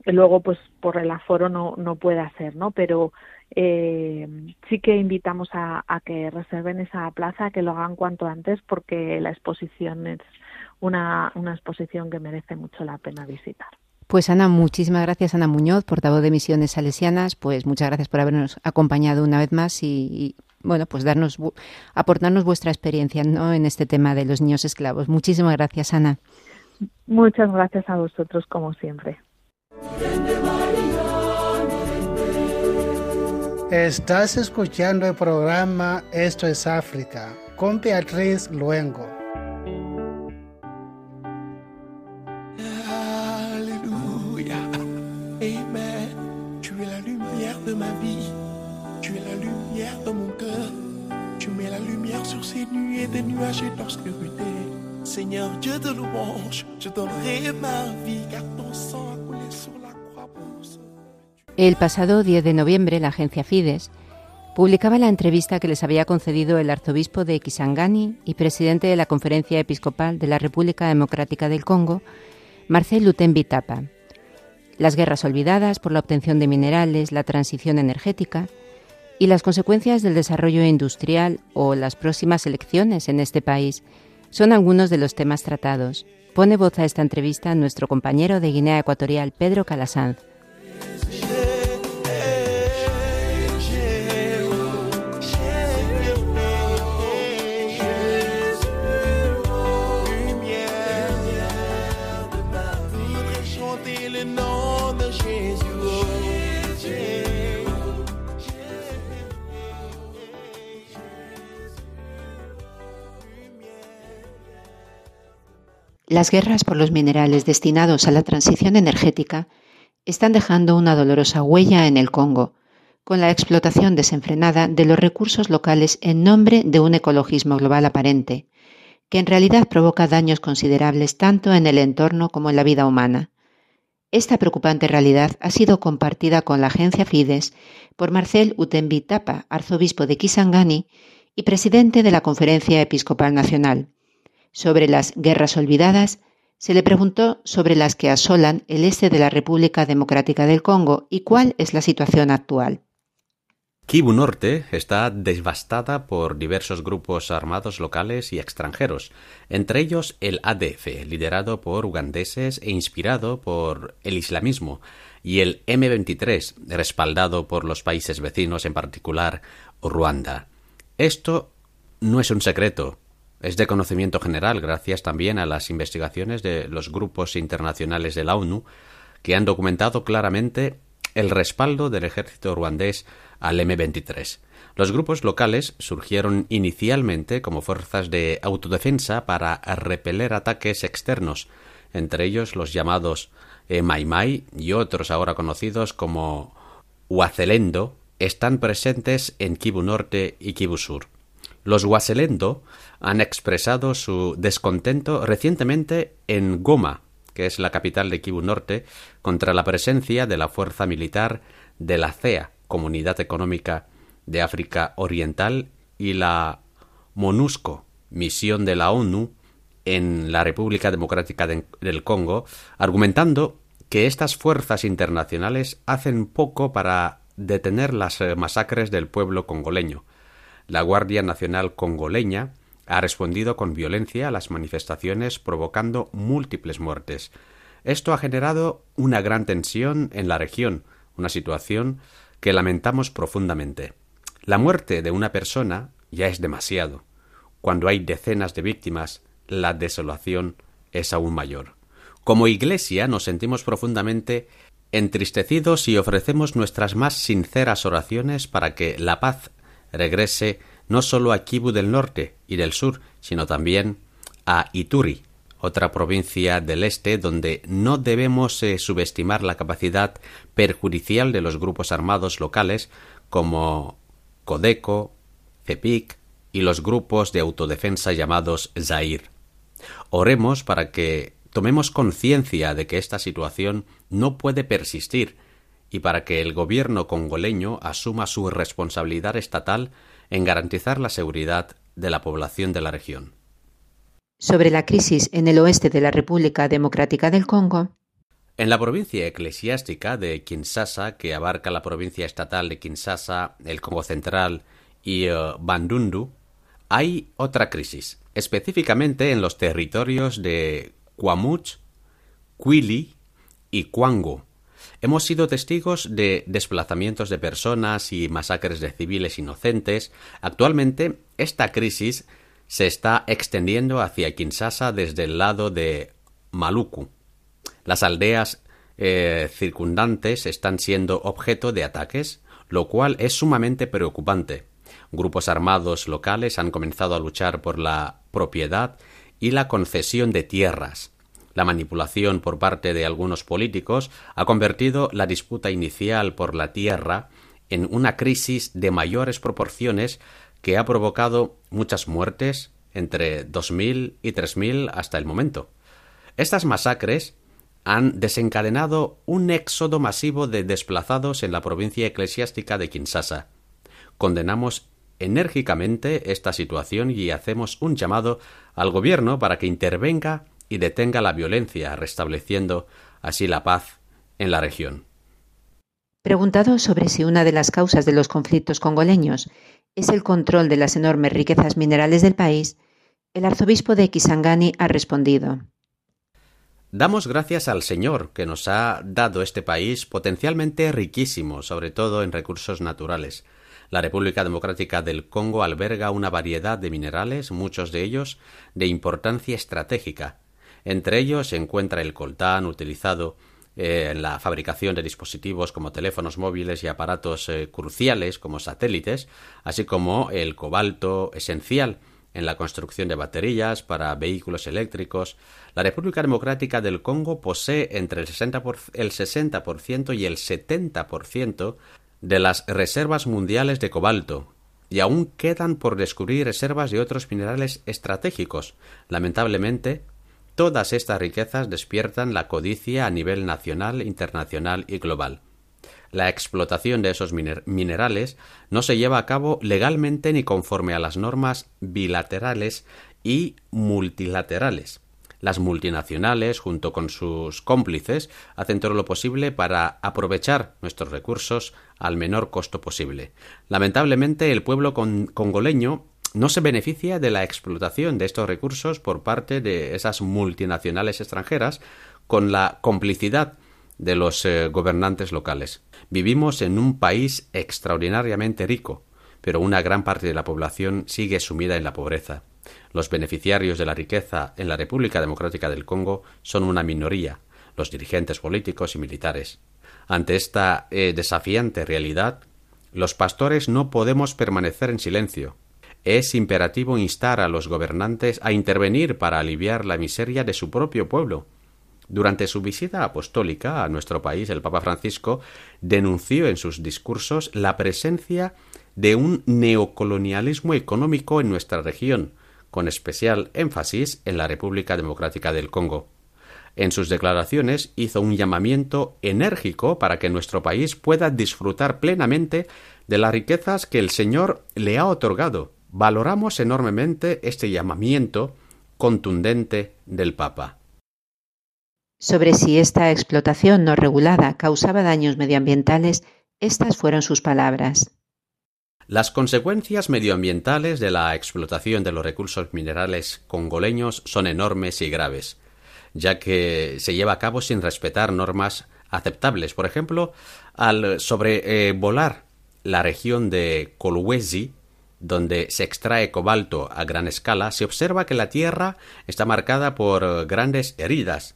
luego pues por el aforo no, no puede ser, ¿no? Pero eh, sí que invitamos a, a, que reserven esa plaza, que lo hagan cuanto antes, porque la exposición es una, una exposición que merece mucho la pena visitar. Pues Ana, muchísimas gracias Ana Muñoz, portavoz de Misiones Salesianas, pues muchas gracias por habernos acompañado una vez más y, y bueno, pues darnos aportarnos vuestra experiencia ¿no? en este tema de los niños esclavos. Muchísimas gracias, Ana. Muchas gracias a vosotros como siempre. Estás escuchando el programa Esto es África con Beatriz Luengo. Alléluia. Amen. Tu es la lumière de ma vie. Tu es la lumière de mon cœur. Tu mets la lumière sur ces nuits et des nuages et d'obscurité. Seigneur Dieu de louange, je donnerai ma vie car ton sang El pasado 10 de noviembre, la agencia Fides publicaba la entrevista que les había concedido el arzobispo de Kisangani y presidente de la Conferencia Episcopal de la República Democrática del Congo, Marcel Lutembi Tapa. Las guerras olvidadas por la obtención de minerales, la transición energética y las consecuencias del desarrollo industrial o las próximas elecciones en este país son algunos de los temas tratados. Pone voz a esta entrevista nuestro compañero de Guinea Ecuatorial, Pedro Calasanz. Las guerras por los minerales destinados a la transición energética están dejando una dolorosa huella en el Congo, con la explotación desenfrenada de los recursos locales en nombre de un ecologismo global aparente, que en realidad provoca daños considerables tanto en el entorno como en la vida humana. Esta preocupante realidad ha sido compartida con la agencia Fides por Marcel Utembi Tapa, arzobispo de Kisangani y presidente de la Conferencia Episcopal Nacional. Sobre las guerras olvidadas, se le preguntó sobre las que asolan el este de la República Democrática del Congo y cuál es la situación actual. Kivu Norte está devastada por diversos grupos armados locales y extranjeros, entre ellos el ADF, liderado por ugandeses e inspirado por el islamismo, y el M23, respaldado por los países vecinos, en particular Ruanda. Esto no es un secreto, es de conocimiento general gracias también a las investigaciones de los grupos internacionales de la ONU que han documentado claramente el respaldo del ejército ruandés al M23. Los grupos locales surgieron inicialmente como fuerzas de autodefensa para repeler ataques externos, entre ellos los llamados eh, Mai Mai y otros ahora conocidos como Huacelendo, están presentes en Kivu Norte y Kivu Sur. Los Huacelendo han expresado su descontento recientemente en Goma, que es la capital de Kivu Norte, contra la presencia de la fuerza militar de la CEA, Comunidad Económica de África Oriental, y la MONUSCO, misión de la ONU en la República Democrática del Congo, argumentando que estas fuerzas internacionales hacen poco para detener las masacres del pueblo congoleño. La Guardia Nacional congoleña ha respondido con violencia a las manifestaciones provocando múltiples muertes. Esto ha generado una gran tensión en la región, una situación que lamentamos profundamente. La muerte de una persona ya es demasiado. Cuando hay decenas de víctimas, la desolación es aún mayor. Como Iglesia nos sentimos profundamente entristecidos y ofrecemos nuestras más sinceras oraciones para que la paz regrese no solo a Kivu del norte y del sur, sino también a Ituri, otra provincia del este donde no debemos eh, subestimar la capacidad perjudicial de los grupos armados locales como Codeco, CEPIC y los grupos de autodefensa llamados Zair. Oremos para que tomemos conciencia de que esta situación no puede persistir y para que el gobierno congoleño asuma su responsabilidad estatal en garantizar la seguridad de la población de la región. Sobre la crisis en el oeste de la República Democrática del Congo. En la provincia eclesiástica de Kinshasa, que abarca la provincia estatal de Kinshasa, el Congo Central y uh, Bandundu, hay otra crisis, específicamente en los territorios de Kwamuch, Kwili y Kwango, Hemos sido testigos de desplazamientos de personas y masacres de civiles inocentes. Actualmente, esta crisis se está extendiendo hacia Kinshasa desde el lado de Maluku. Las aldeas eh, circundantes están siendo objeto de ataques, lo cual es sumamente preocupante. Grupos armados locales han comenzado a luchar por la propiedad y la concesión de tierras. La manipulación por parte de algunos políticos ha convertido la disputa inicial por la tierra en una crisis de mayores proporciones que ha provocado muchas muertes, entre 2.000 y 3.000 hasta el momento. Estas masacres han desencadenado un éxodo masivo de desplazados en la provincia eclesiástica de Kinshasa. Condenamos enérgicamente esta situación y hacemos un llamado al gobierno para que intervenga y detenga la violencia, restableciendo así la paz en la región. Preguntado sobre si una de las causas de los conflictos congoleños es el control de las enormes riquezas minerales del país, el arzobispo de Kisangani ha respondido. Damos gracias al Señor que nos ha dado este país potencialmente riquísimo, sobre todo en recursos naturales. La República Democrática del Congo alberga una variedad de minerales, muchos de ellos de importancia estratégica, entre ellos se encuentra el coltán utilizado eh, en la fabricación de dispositivos como teléfonos móviles y aparatos eh, cruciales como satélites, así como el cobalto esencial en la construcción de baterías para vehículos eléctricos. La República Democrática del Congo posee entre el 60%, el 60 y el 70% de las reservas mundiales de cobalto, y aún quedan por descubrir reservas de otros minerales estratégicos. Lamentablemente, todas estas riquezas despiertan la codicia a nivel nacional, internacional y global. La explotación de esos minerales no se lleva a cabo legalmente ni conforme a las normas bilaterales y multilaterales. Las multinacionales, junto con sus cómplices, hacen todo lo posible para aprovechar nuestros recursos al menor costo posible. Lamentablemente, el pueblo congoleño no se beneficia de la explotación de estos recursos por parte de esas multinacionales extranjeras con la complicidad de los eh, gobernantes locales. Vivimos en un país extraordinariamente rico, pero una gran parte de la población sigue sumida en la pobreza. Los beneficiarios de la riqueza en la República Democrática del Congo son una minoría, los dirigentes políticos y militares. Ante esta eh, desafiante realidad, los pastores no podemos permanecer en silencio. Es imperativo instar a los gobernantes a intervenir para aliviar la miseria de su propio pueblo. Durante su visita apostólica a nuestro país, el Papa Francisco denunció en sus discursos la presencia de un neocolonialismo económico en nuestra región, con especial énfasis en la República Democrática del Congo. En sus declaraciones hizo un llamamiento enérgico para que nuestro país pueda disfrutar plenamente de las riquezas que el Señor le ha otorgado. Valoramos enormemente este llamamiento contundente del Papa. Sobre si esta explotación no regulada causaba daños medioambientales, estas fueron sus palabras. Las consecuencias medioambientales de la explotación de los recursos minerales congoleños son enormes y graves, ya que se lleva a cabo sin respetar normas aceptables. Por ejemplo, al sobrevolar la región de Kolwezi, donde se extrae cobalto a gran escala, se observa que la tierra está marcada por grandes heridas.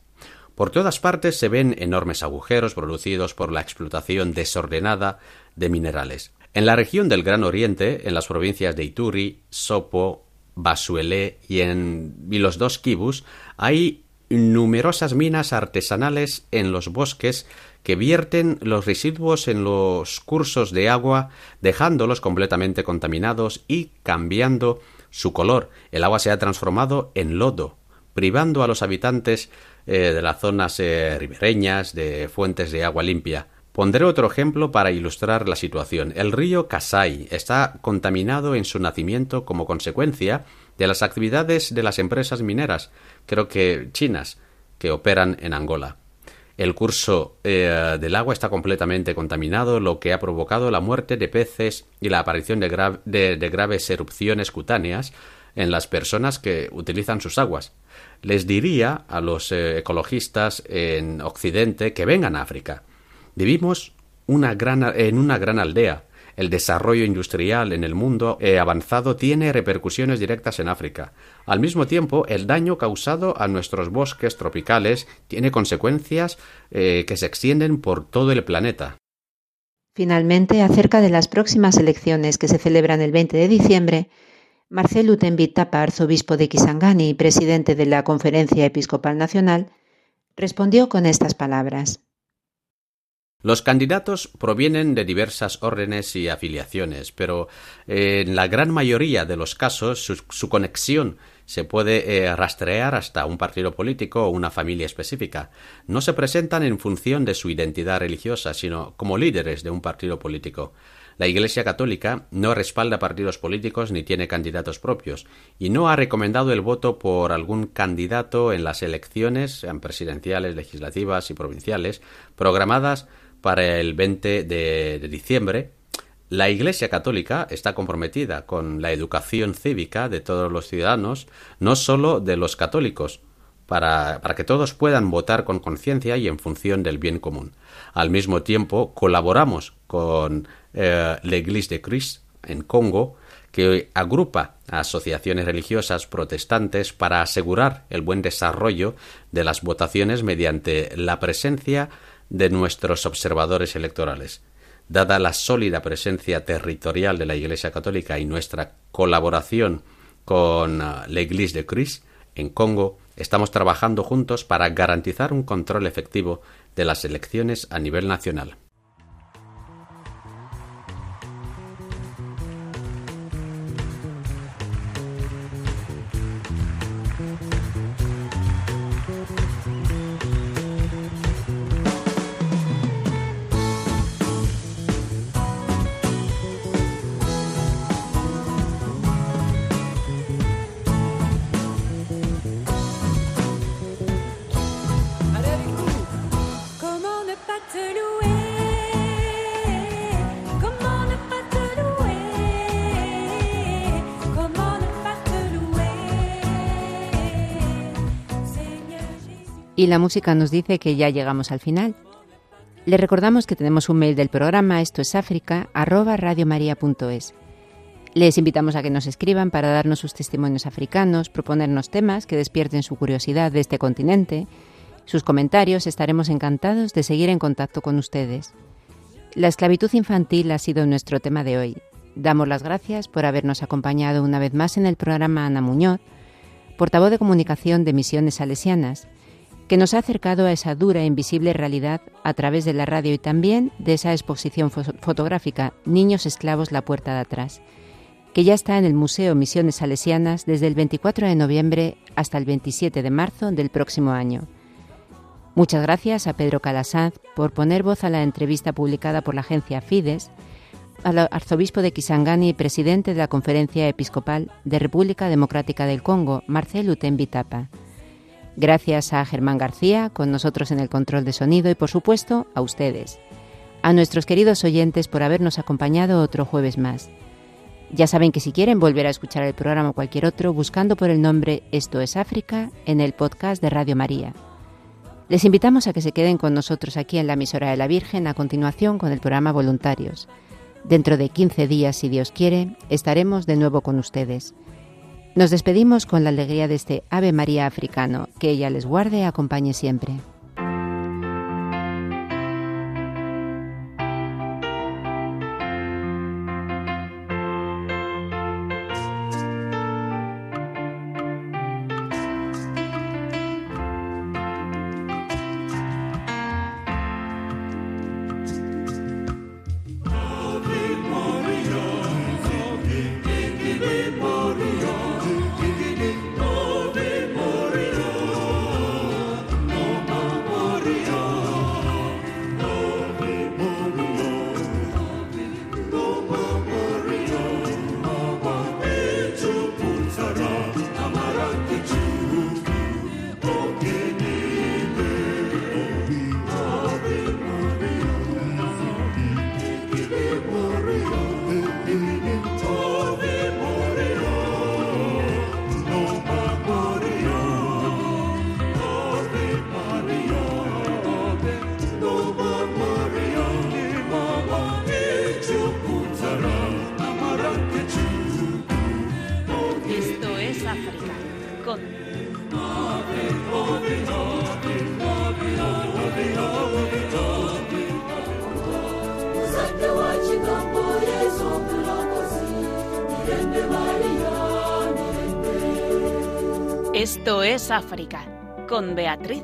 Por todas partes se ven enormes agujeros producidos por la explotación desordenada de minerales. En la región del Gran Oriente, en las provincias de Ituri, Sopo, Basuelé y en los dos Kibus, hay numerosas minas artesanales en los bosques que vierten los residuos en los cursos de agua, dejándolos completamente contaminados y cambiando su color. El agua se ha transformado en lodo, privando a los habitantes eh, de las zonas eh, ribereñas de fuentes de agua limpia. Pondré otro ejemplo para ilustrar la situación. El río Kasai está contaminado en su nacimiento como consecuencia de las actividades de las empresas mineras, creo que chinas, que operan en Angola. El curso eh, del agua está completamente contaminado, lo que ha provocado la muerte de peces y la aparición de, graves erupciones cutáneas en las personas que utilizan sus aguas. Les diría a los eh, ecologistas en Occidente que vengan a África Vivimos una gran, en una gran aldea. El desarrollo industrial en el mundo avanzado tiene repercusiones directas en África. Al mismo tiempo, el daño causado a nuestros bosques tropicales tiene consecuencias eh, que se extienden por todo el planeta. Finalmente, acerca de las próximas elecciones que se celebran el 20 de diciembre, Marcel Utenbit Tapa, arzobispo de Kisangani y presidente de la Conferencia Episcopal Nacional, respondió con estas palabras. Los candidatos provienen de diversas órdenes y afiliaciones, pero eh, en la gran mayoría de los casos su, conexión se puede eh, rastrear hasta un partido político o una familia específica. No se presentan en función de su identidad religiosa, sino como líderes de un partido político. La Iglesia Católica no respalda partidos políticos ni tiene candidatos propios, y no ha recomendado el voto por algún candidato en las elecciones, presidenciales, legislativas y provinciales, programadas para el 20 de, diciembre, la Iglesia Católica está comprometida con la educación cívica de todos los ciudadanos, no solo de los católicos, para, que todos puedan votar con conciencia y en función del bien común. Al mismo tiempo, colaboramos con eh, la Iglesia de Christ en Congo, que agrupa asociaciones religiosas protestantes para asegurar el buen desarrollo de las votaciones mediante la presencia de nuestros observadores electorales. Dada la sólida presencia territorial de la Iglesia Católica y nuestra colaboración con ah, la Iglesia de Christ en Congo, estamos trabajando juntos para garantizar un control efectivo de las elecciones a nivel nacional. Y la música nos dice que ya llegamos al final. Le recordamos que tenemos un mail del programa esto es África. Les invitamos a que nos escriban para darnos sus testimonios africanos, proponernos temas que despierten su curiosidad de este continente. Sus comentarios estaremos encantados de seguir en contacto con ustedes. La esclavitud infantil ha sido nuestro tema de hoy. Damos las gracias por habernos acompañado una vez más en el programa Ana Muñoz, portavoz de comunicación de Misiones Salesianas, que nos ha acercado a esa dura e invisible realidad a través de la radio y también de esa exposición fotográfica Niños Esclavos La Puerta de Atrás, que ya está en el Museo Misiones Salesianas desde el 24 de noviembre hasta el 27 de marzo del próximo año. Muchas gracias a Pedro Calasanz por poner voz a la entrevista publicada por la agencia Fides al arzobispo de Kisangani y presidente de la Conferencia Episcopal de República Democrática del Congo, Marcel Utembitapa. Gracias a Germán García, con nosotros en el control de sonido y por supuesto a ustedes, a nuestros queridos oyentes por habernos acompañado otro jueves más. Ya saben que si quieren volver a escuchar el programa o cualquier otro, buscando por el nombre Esto es África en el podcast de Radio María. Les invitamos a que se queden con nosotros aquí en la emisora de la Virgen a continuación con el programa Voluntarios. Dentro de 15 días, si Dios quiere, estaremos de nuevo con ustedes. Nos despedimos con la alegría de este Ave María africano. Que ella les guarde y acompañe siempre. África con Beatriz.